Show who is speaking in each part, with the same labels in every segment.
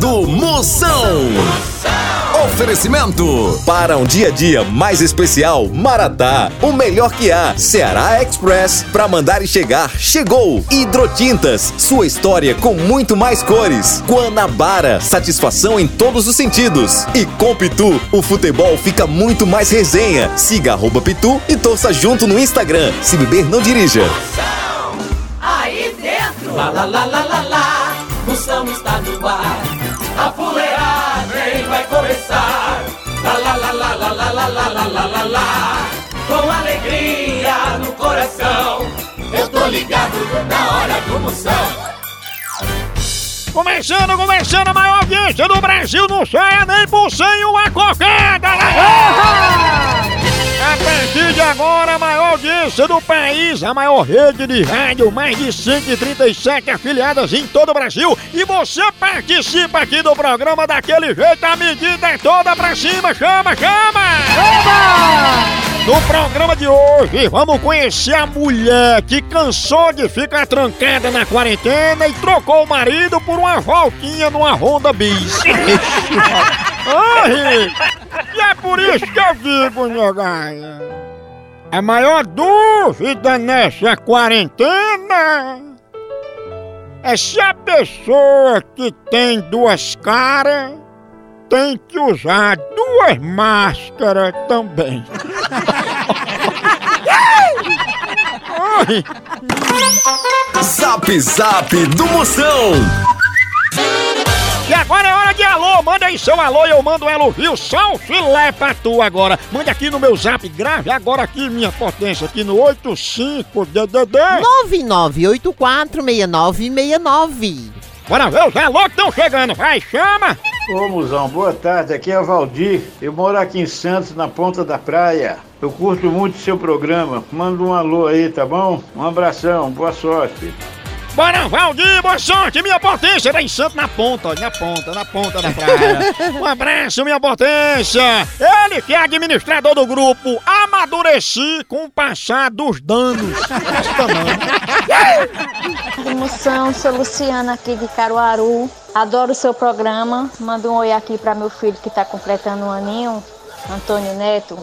Speaker 1: do Moção. Oferecimento para um dia a dia mais especial, Maratá, o melhor que há. Ceará Express, para mandar e chegar, chegou. Hidrotintas, sua história com muito mais cores. Guanabara, satisfação em todos os sentidos. E com Pitu, o futebol fica muito mais resenha. Siga arroba Pitu e torça junto no Instagram. Se beber, não dirija.
Speaker 2: Aí dentro, lá lá lá lá lá lá, Moção está
Speaker 3: Começando, começando a maior audiência do Brasil, não saia nem por sem uma cocada! A partir de agora, a maior audiência do país, a maior rede de rádio, mais de 137 afiliadas em todo o Brasil. E você participa aqui do programa daquele jeito, a medida é toda pra cima, chama, chama! No programa de hoje, vamos conhecer a mulher que cansou de ficar trancada na quarentena e trocou o marido por uma voltinha numa Honda Bis. Ai, e é por isso que eu digo, nega, a maior dúvida nessa quarentena é se a pessoa que tem duas caras tem que usar duas máscaras também.
Speaker 1: Zap Zap do Moção.
Speaker 3: E agora é hora de alô, manda aí seu alô e eu mando ela ouvir só um filé pra tu agora. Mande aqui no meu zap, grave agora aqui minha potência, aqui no 85DDD.
Speaker 4: 99846969.
Speaker 3: Bora ver os alô que estão chegando, vai, chama!
Speaker 5: Ô, Musão, boa tarde. Aqui é o Valdir. Eu moro aqui em Santos, na ponta da praia. Eu curto muito seu programa. Manda um alô aí, tá bom? Um abração, boa sorte.
Speaker 3: Bora, Valdir, boa sorte, minha potência, vem santo na ponta, ó, na ponta, na ponta da praia. Um abraço, minha potência. Ele que é administrador do grupo Amadureci com o passar dos danos. Esta não.
Speaker 6: Moção, sou Luciana aqui de Caruaru. Adoro o seu programa. Manda um oi aqui para meu filho que está completando um aninho, Antônio Neto.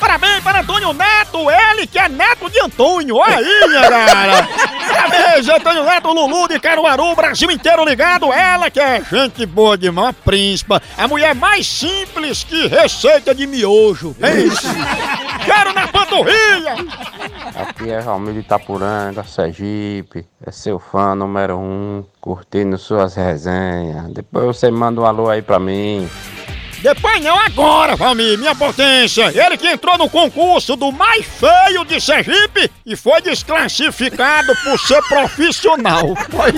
Speaker 3: Parabéns para Antônio Neto, ele que é neto de Antônio. Olha aí, minha cara. Parabéns, Antônio Neto, Lulu de Caruaru, Brasil inteiro ligado. Ela que é gente boa demais, uma príncipa. A mulher mais simples que receita de miojo. É isso. Quero na panturrilha.
Speaker 7: Aqui é Ramiro de Itapuranga, Sergipe. É seu fã número um, curtindo suas resenhas. Depois você manda um alô aí pra mim.
Speaker 3: Depois não, agora, Valmir, minha potência. Ele que entrou no concurso do mais feio de Sergipe e foi desclassificado por ser profissional. Foi.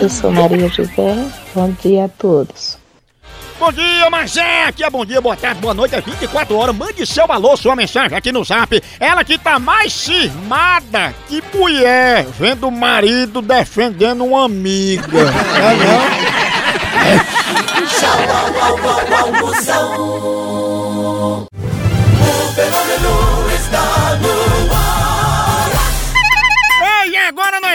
Speaker 8: Eu sou Maria José. Bom dia a todos.
Speaker 3: Bom dia, Marcé! Aqui é bom dia, boa tarde, boa noite, é 24 horas. Mande seu alô, sua mensagem aqui no zap. Ela que tá mais cismada que mulher vendo o marido defendendo uma amiga. É não?
Speaker 2: Tchau,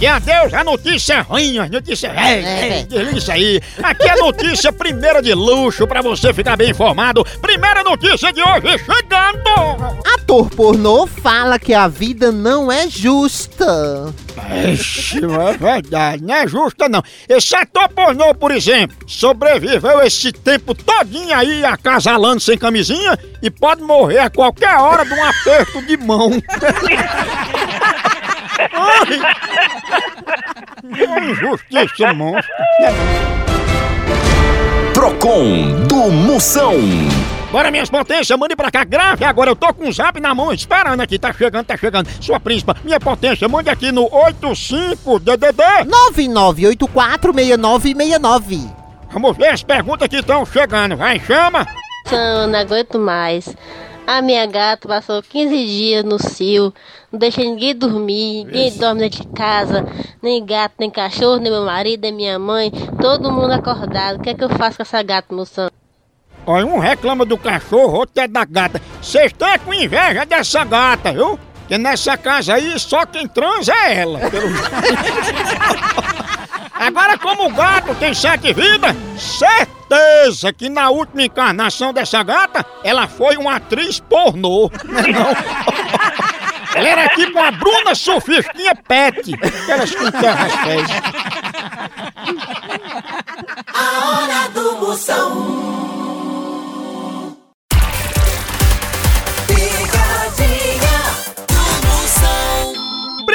Speaker 3: Que adeus a notícia ruim, a notícia.
Speaker 4: É.
Speaker 3: Desliga isso aí. Aqui é notícia primeira de luxo pra você ficar bem informado. Primeira notícia de hoje chegando.
Speaker 4: Ator pornô fala que a vida não é justa.
Speaker 3: Ixi, não é verdade, não é justa não. Esse ator pornô, por exemplo, sobreviveu esse tempo todinho aí acasalando sem camisinha e pode morrer a qualquer hora de um aperto de mão. Ai, injustiça, monstro.
Speaker 1: Procon do Moção.
Speaker 3: Bora, minhas potências, mande pra cá, grave agora. Eu tô com o zap na mão, esperando aqui. Tá chegando, tá chegando. Sua príncipa, minha potência, mande aqui no 85DDD.
Speaker 4: 99846969.
Speaker 3: Vamos ver as perguntas que estão chegando. Vai, chama.
Speaker 9: Eu não aguento mais. A minha gata passou 15 dias no cio, não deixa ninguém dormir, ninguém dorme dentro de casa, nem gato, nem cachorro, nem meu marido, nem minha mãe, todo mundo acordado. O que é que eu faço com essa gata, moção?
Speaker 3: Olha, um reclama do cachorro, outro é da gata. Vocês estão com inveja dessa gata, viu? Porque nessa casa aí só quem transa é ela. pelo. Agora, como o gato tem sete vidas, certeza que na última encarnação dessa gata, ela foi uma atriz pornô. Não? Ela era tipo uma Bruna Sofistinha Pet. Aquelas com terras fez.
Speaker 2: A hora do Moção. Picadinha.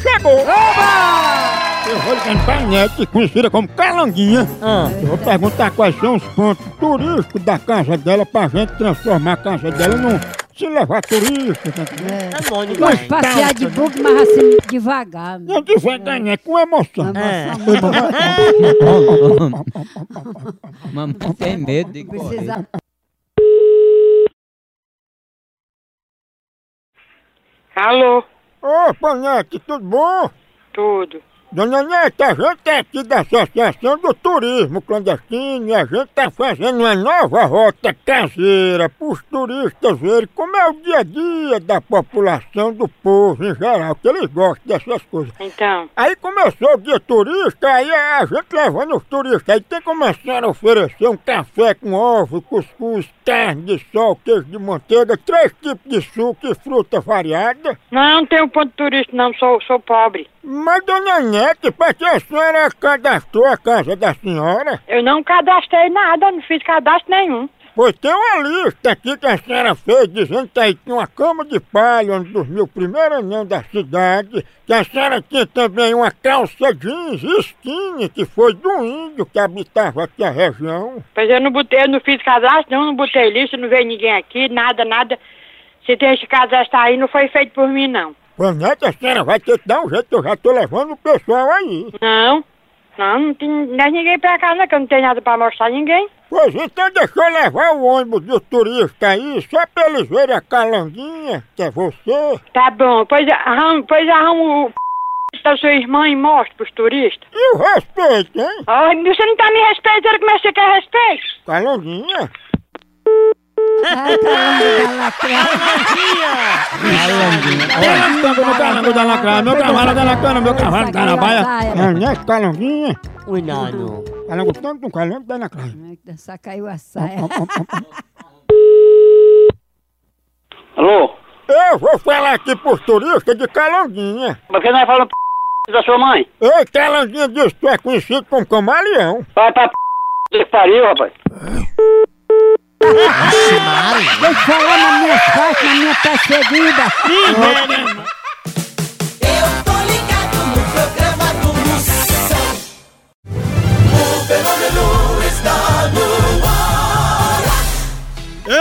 Speaker 3: chegou! Eu vou ligar pra net, conhecida como Calanguinha. Eu vou perguntar quais são os pontos turísticos da casa dela pra gente transformar a casa dela num. Se levar turista. tá entendendo?
Speaker 10: Gosto de passear de bug, mas assim, devagar. né?
Speaker 3: Não devagar, né? Com emoção.
Speaker 11: Mamãe tem medo de correr.
Speaker 10: Precisa...
Speaker 12: Alô,
Speaker 3: Opa, Nete, tudo bom?
Speaker 12: tudo.
Speaker 3: Dona Nete, a gente é aqui da Associação do Turismo Clandestino e a gente tá fazendo uma nova rota caseira para os turistas verem como é o dia a dia da população, do povo em geral, que eles gostam dessas coisas.
Speaker 12: Então,
Speaker 3: Aí começou o dia turista, aí a gente levando os turistas, aí tem começando a oferecer um café com ovo, cuscuz, carne de sol, queijo de manteiga, três tipos de suco e fruta variada.
Speaker 12: não, não tenho ponto turista não, sou, sou pobre.
Speaker 3: Mas, dona Nete, para que a senhora cadastrou a casa da senhora?
Speaker 12: Eu não cadastrei nada, não fiz cadastro nenhum.
Speaker 3: Pois tem uma lista aqui que a senhora fez dizendo que aí tinha uma cama de palha onde dormiu o primeiro anão da cidade, que a senhora tinha também uma calça jeans skinny que foi do índio que habitava aqui a região.
Speaker 12: Pois eu não botei, eu não fiz cadastro não, não botei lista, não veio ninguém aqui, nada, nada. Se tem esse cadastro aí, não foi feito por mim não.
Speaker 3: Pois Nete, a senhora vai ter que dar um jeito, eu já tô levando o pessoal aí.
Speaker 12: Não, não, não tem não é ninguém pra cá não, que eu não tenho nada pra mostrar a ninguém.
Speaker 3: Pois então deixa eu levar o ônibus dos turistas aí, só pra eles verem a calanguinha, que é você.
Speaker 12: Tá bom, pois arruma, pois arruma o da sua irmã e mostra pros turistas.
Speaker 3: E o respeito, hein?
Speaker 12: Ai, você não tá me respeitando, como é que você quer respeito?
Speaker 3: Calanguinha.
Speaker 10: Ai, caramba, da
Speaker 3: Calango da lacraia, meu cavalo da lacana, meu cavalo da lacraia. É, né, calanguinha?
Speaker 4: Cuidado.
Speaker 3: Calango tanto um calango da lacraia.
Speaker 10: Dançar caiu a saia.
Speaker 13: Alô?
Speaker 3: Eu vou falar aqui pros turistas de calanguinha.
Speaker 13: Por que nós falamos p... da sua mãe?
Speaker 3: Ei, calanguinha diz que tu é conhecido como camaleão.
Speaker 13: Vai pra p... que pariu, rapaz.
Speaker 10: Deixa eu falar na minha parte, na minha perseguida.
Speaker 2: Eu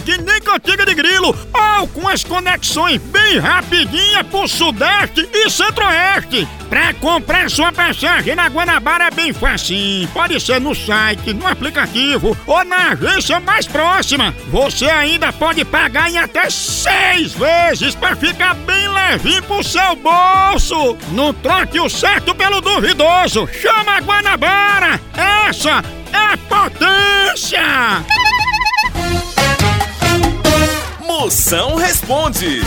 Speaker 3: que nem cantiga de grilo, ou com as conexões bem rapidinha pro Sudeste e Centro-Oeste. Pra comprar sua passagem na Guanabara é bem facinho. Pode ser no site, no aplicativo ou na agência mais próxima. Você ainda pode pagar em até seis vezes pra ficar bem levinho pro seu bolso. Não troque o certo pelo duvidoso. Chama a Guanabara. Essa é potência.
Speaker 1: Moção responde.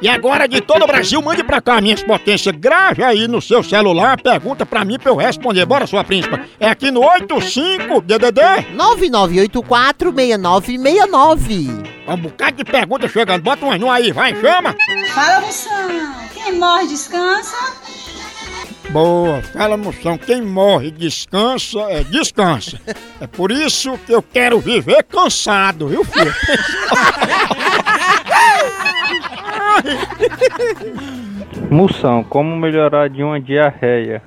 Speaker 3: E agora de todo o Brasil, mande pra cá minhas potências. Grave aí no seu celular, pergunta pra mim pra eu responder. Bora, sua príncipa. É aqui no 85-DDD.
Speaker 4: 9984-6969.
Speaker 3: Um bocado de pergunta chegando. Bota um no aí, vai, chama.
Speaker 14: Fala, moção. Quem morre descansa?
Speaker 3: Boa, fala moção. Quem morre descansa, é descansa. É por isso que eu quero viver cansado, viu, filho?
Speaker 15: Moção, como melhorar de uma diarreia?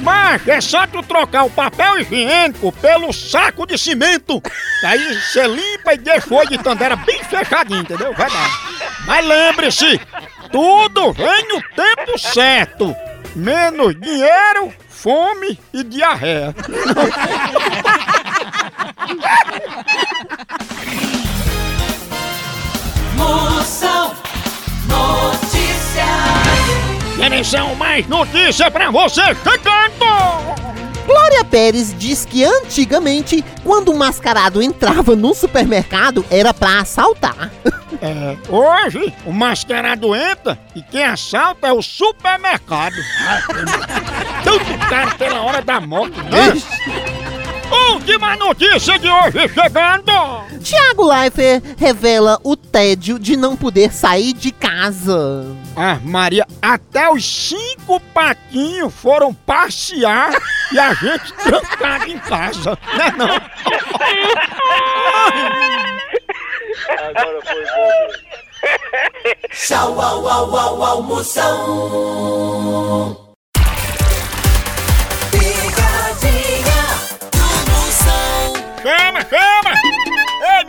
Speaker 3: Mas é só tu trocar o papel higiênico pelo saco de cimento. Aí você limpa e deixa o olho de tandera bem fechadinho, entendeu? Vai dar. Mas lembre-se, tudo vem no tempo certo. Menos dinheiro, fome e diarreia.
Speaker 2: Moção Notícias.
Speaker 3: Atenção, mais notícia pra você chegando!
Speaker 4: Glória Pérez diz que antigamente, quando um mascarado entrava no supermercado, era pra assaltar.
Speaker 3: É, hoje o mascarado entra e quem assalta é o supermercado. Tanto caro pela hora da morte, né? Última notícia de hoje chegando!
Speaker 4: Tiago Leifert revela o tédio de não poder sair de casa.
Speaker 3: Ah, Maria, até os cinco patinhos foram passear e a gente trancado em casa, né não?
Speaker 2: Agora foi bom. Tchau, au, au, au, almoção. Picadinha do Moção.
Speaker 3: Chama, chama!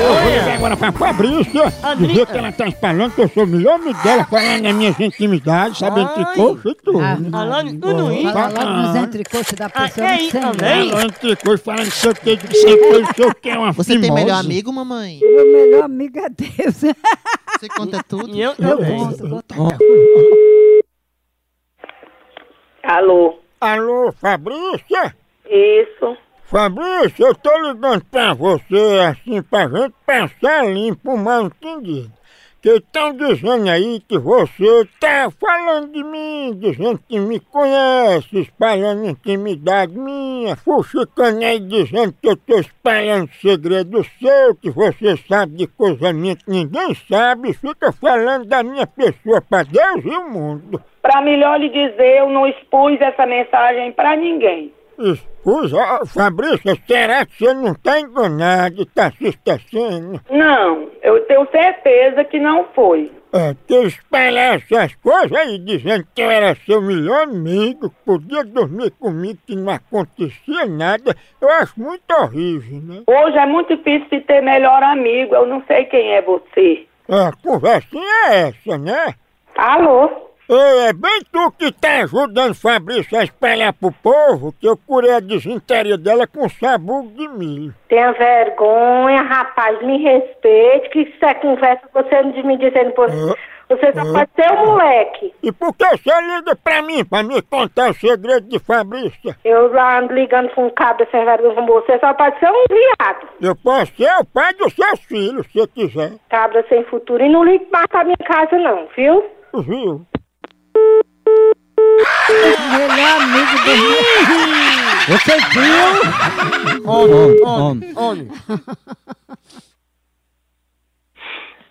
Speaker 3: Eu vou ligar agora pra Fabrícia, dizer que ela tá espalhando que eu sou o melhor amigo dela, falando nas minhas intimidades, sabendo que coxa e tudo.
Speaker 10: Falando tudo isso. Fala logo nos entrecoxos da pessoa.
Speaker 3: Ah,
Speaker 10: sei não.
Speaker 3: Falando entre coisas, falando que sei o que, sei o que, sei o que, é uma
Speaker 4: Você tem melhor amigo, mamãe?
Speaker 10: Meu melhor amigo é Deus.
Speaker 4: Você conta tudo?
Speaker 10: Eu, eu conto.
Speaker 16: Alô?
Speaker 3: Alô, Fabrícia?
Speaker 16: Isso.
Speaker 3: Fabrícia, eu tô ligando pra você assim pra gente passar limpo o mal entendido. Que estão dizendo aí que você tá falando de mim, dizendo que me conhece, espalhando intimidade minha, fuxicando aí dizendo que eu tô espalhando segredo seu, que você sabe de coisa minha que ninguém sabe, fica falando da minha pessoa pra Deus e o mundo.
Speaker 16: Pra melhor lhe dizer, eu não expus essa mensagem pra ninguém.
Speaker 3: Expus, ó, Fabrícia, será que você não tá enganado, tá se esquecendo?
Speaker 16: Não, eu tenho certeza que não foi.
Speaker 3: É, que espalhar essas coisas aí dizendo que eu era seu melhor amigo, que podia dormir comigo, que não acontecia nada, eu acho muito horrível, né?
Speaker 16: Hoje é muito difícil de ter melhor amigo. Eu não sei quem é você.
Speaker 3: É, a conversinha é essa, né?
Speaker 16: Alô?
Speaker 3: Ei, é bem tu que tá ajudando Fabrício a espalhar pro povo que eu curei a desinteria dela com sabugo de milho.
Speaker 17: Tenha vergonha, rapaz, me respeite, que isso é conversa, você não me dizendo por... Você só pode ser um moleque.
Speaker 3: E por que você liga pra mim, pra me contar o segredo de Fabrício?
Speaker 17: Eu lá ando ligando com um cabra sem vergonha como você, só pode ser um viado.
Speaker 3: Eu posso ser o pai dos seus filhos, se quiser.
Speaker 17: Cabra sem futuro. E não ligue mais pra minha casa não, viu?
Speaker 3: Viu?
Speaker 10: Melhor amigo do Você viu?
Speaker 11: Homem, homem,
Speaker 10: homem.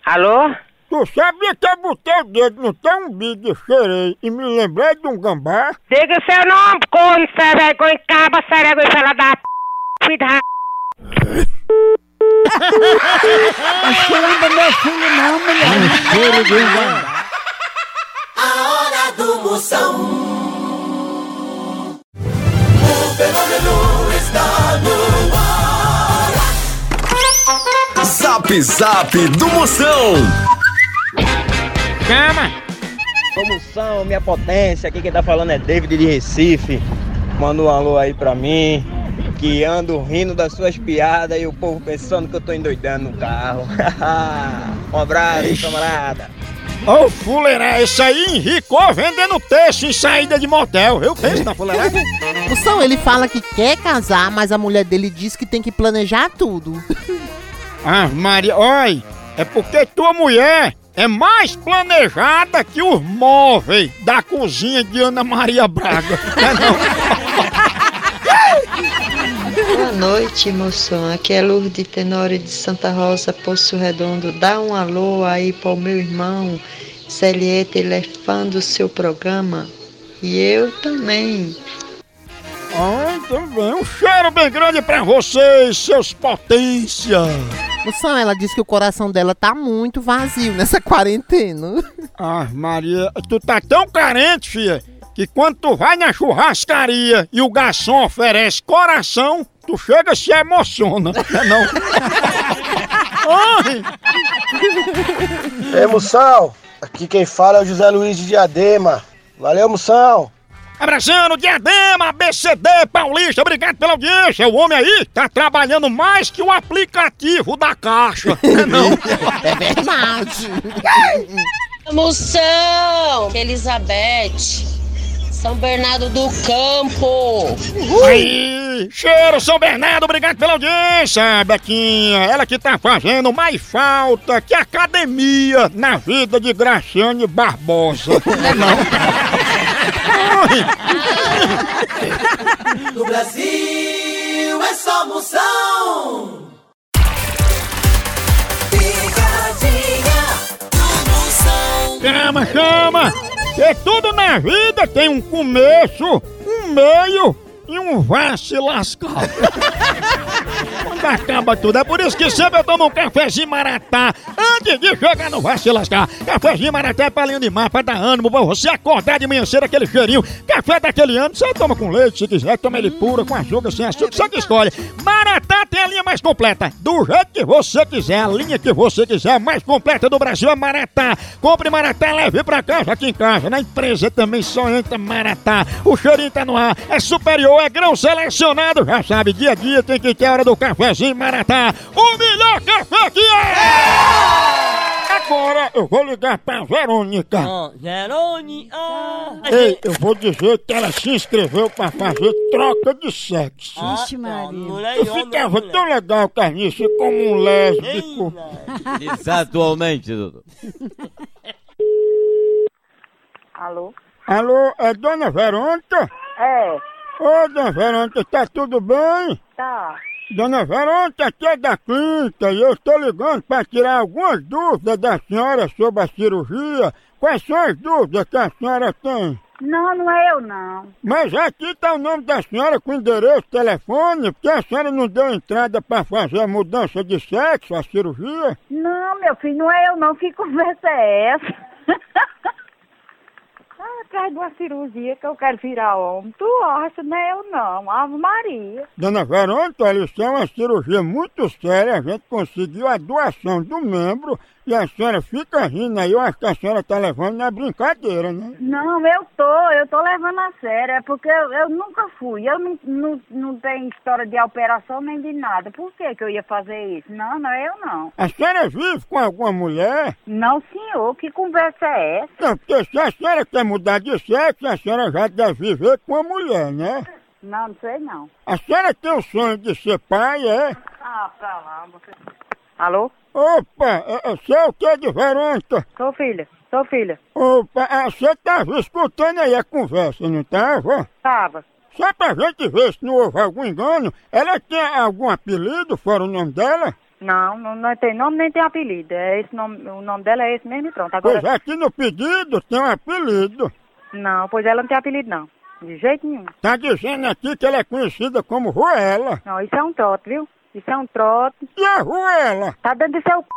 Speaker 16: Alô?
Speaker 3: Tu sabia que eu botei o dedo no teu umbigo e cheirei e me lembrei de um gambá?
Speaker 16: Diga seu nome, corno, sem vergonha, caba, sem vergonha, fela da p... Da...
Speaker 10: Acho que lembra meu filho não, mulher.
Speaker 11: cheiro de um gambá.
Speaker 2: A hora do Moção.
Speaker 1: Zap Zap do Moção.
Speaker 3: Chama!
Speaker 18: Promoção, minha potência, aqui quem tá falando é David de Recife. Manda um alô aí pra mim, que ando rindo das suas piadas e o povo pensando que eu tô endoidando no carro. um abraço, camarada.
Speaker 3: Ô oh, fuleiragem, esse aí enricou vendendo peixe em saída de motel. Eu penso na fuleiragem.
Speaker 4: Moção, ele fala que quer casar, mas a mulher dele diz que tem que planejar tudo.
Speaker 3: Ah, Maria, oi, é porque tua mulher é mais planejada que os móveis da cozinha de Ana Maria Braga. É?
Speaker 8: Boa noite, moção. Aqui é Lourdes Tenório de Santa Rosa, Poço Redondo. Dá um alô aí para o meu irmão Celieta, fã do seu programa. E eu também.
Speaker 3: Ah, também. Um cheiro bem grande pra vocês, seus potência.
Speaker 4: Moção, ela disse que o coração dela tá muito vazio nessa quarentena.
Speaker 3: Ah, Maria, tu tá tão carente, filha, que quando tu vai na churrascaria e o garçom oferece coração, tu chega e se emociona, não é não?
Speaker 19: Ei, Moção, aqui quem fala é o José Luiz de Diadema. Valeu, Moção.
Speaker 3: Abraçando, Diadema, BCD, Paulista, obrigado pela audiência. O homem aí tá trabalhando mais que o aplicativo da caixa. Não é não?
Speaker 4: É verdade.
Speaker 9: Moção! Elizabeth! São Bernardo do Campo!
Speaker 3: Aí, cheiro São Bernardo, obrigado pela audiência, Bequinha. Ela que tá fazendo mais falta que academia na vida de Graciane Barbosa. Não é não?
Speaker 2: No Brasil é só moção. Picadinha do Moção.
Speaker 3: Chama, chama! Que tudo na vida tem um começo, um meio e um vá se lascar. Quando acaba tudo, é por isso que sempre eu tomo um cafezinho maratá antes de chegar no vá se lascar. Cafezinho maratá é palinho de mar pra dar ânimo, pra você acordar de manhã cedo aquele cheirinho. Café daquele ano, você toma com leite, se quiser, toma ele puro, com açúcar, sem açúcar, você que escolhe. Maratá tem a linha mais completa, do jeito que você quiser, a linha que você quiser, a mais completa do Brasil é Maratá. Compre Maratá, leve pra casa, aqui em casa, na empresa também só entra Maratá. O cheirinho tá no ar, é superior, é grão selecionado, já sabe, dia a dia tem que ter a hora do cafezinho Maratá. O melhor café que é! Agora eu vou ligar pra Verônica.
Speaker 11: Verônica!
Speaker 3: Ei, eu vou dizer que ela se inscreveu pra fazer troca de sexo.
Speaker 11: Ixi, Maria.
Speaker 3: Eu ficava tão legal, Carniça, como um lésbico.
Speaker 11: Exatamente, doutor.
Speaker 16: Alô?
Speaker 3: Alô, é Dona Verônica?
Speaker 16: É,
Speaker 3: Ô, Dona Verônica, tá tudo bem?
Speaker 16: tá.
Speaker 3: Dona Verônica, aqui é da clínica e eu estou ligando para tirar algumas dúvidas da senhora sobre a cirurgia. Quais são as dúvidas que a senhora tem?
Speaker 14: Não, não é eu não.
Speaker 3: Mas aqui está o nome da senhora com endereço, telefone, porque a senhora não deu entrada para fazer a mudança de sexo, a cirurgia.
Speaker 14: Não, meu filho, não é eu não. Que conversa é essa? ah, atrás de uma cirurgia que eu quero virar homem. Tu acha, não é eu não. Ave Maria.
Speaker 3: Dona Verônica, isso é uma cirurgia muito séria. A gente conseguiu a doação do membro e a senhora fica rindo aí. Eu acho que a senhora está levando na brincadeira, né?
Speaker 14: Não, eu tô, eu tô levando a sério, é porque eu, eu nunca fui, eu não, não, não tenho história de operação nem de nada. Por que que eu ia fazer isso? Não, não é eu não.
Speaker 3: A senhora vive com alguma mulher?
Speaker 14: Não, senhor, que conversa é essa?
Speaker 3: Não, porque se a senhora quer mudar de sexo, a senhora já deve viver com a mulher, né?
Speaker 14: Não, não sei não.
Speaker 3: A senhora tem o sonho de ser pai, é?
Speaker 14: Ah, pra lá, você... Alô?
Speaker 3: Opa, é, é, você é o que de Verônica?
Speaker 14: Sou filha, sou filha.
Speaker 3: Opa, é, você tava escutando aí a conversa, não tava?
Speaker 14: Tava.
Speaker 3: Só pra gente ver se não houve algum engano, ela tem algum apelido fora o nome dela?
Speaker 14: Não, não, não tem nome nem tem apelido. É esse nome, o nome dela é esse mesmo e pronto. Agora...
Speaker 3: Pois aqui no pedido tem um apelido.
Speaker 14: Não, pois ela não tem apelido não. De jeito nenhum.
Speaker 3: Tá dizendo aqui que ela é conhecida como Ruela.
Speaker 14: Não, isso é um trote, viu? Isso é um trote.
Speaker 3: E a Ruela?
Speaker 14: Tá dentro do seu c...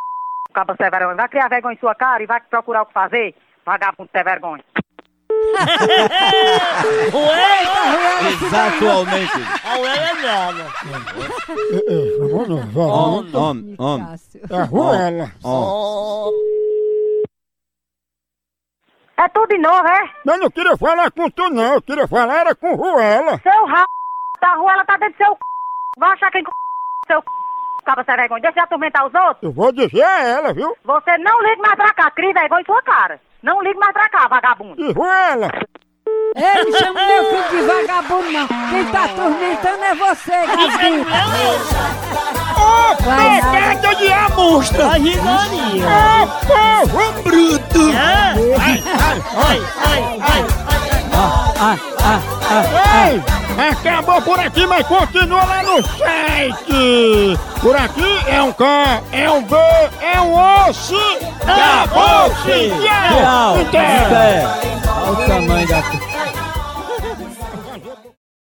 Speaker 14: Caba sem vergonha. Vai criar vergonha em sua cara e vai procurar o que fazer. Vagabundo sem vergonha.
Speaker 11: Exatamente.
Speaker 16: A Uela é nada.
Speaker 11: Homem, homem, homem.
Speaker 3: É Ruela.
Speaker 14: É tudo de novo, é?
Speaker 3: Eu não queria falar com tu não, eu queria falar era com Ruela.
Speaker 14: Seu ra... da rua, ela tá dentro do seu c... Vai achar quem c... seu c... Caba sem vergonha. Deixa de atormentar os outros.
Speaker 3: Eu vou dizer a ela, viu?
Speaker 14: Você não liga mais pra cá. Cria vergonha em sua cara. Não liga mais pra cá, vagabundo.
Speaker 3: E Ruela?
Speaker 10: Ei, não chama meu filho de vagabundo, não. Quem tá atormentando é você, Gabriel.
Speaker 3: Ô, pegada de amostra!
Speaker 16: A risaria.
Speaker 3: Ô, povo bruto!
Speaker 16: Ai, ai, ai, ai, ai.
Speaker 11: Ah, ah, ah.
Speaker 3: Ei, acabou por aqui, mas continua lá no site! Por aqui é um K, é um B, é um osso! Acabou-se!
Speaker 11: Tchau.
Speaker 3: Tchau!
Speaker 11: Até. Olha o tamanho da...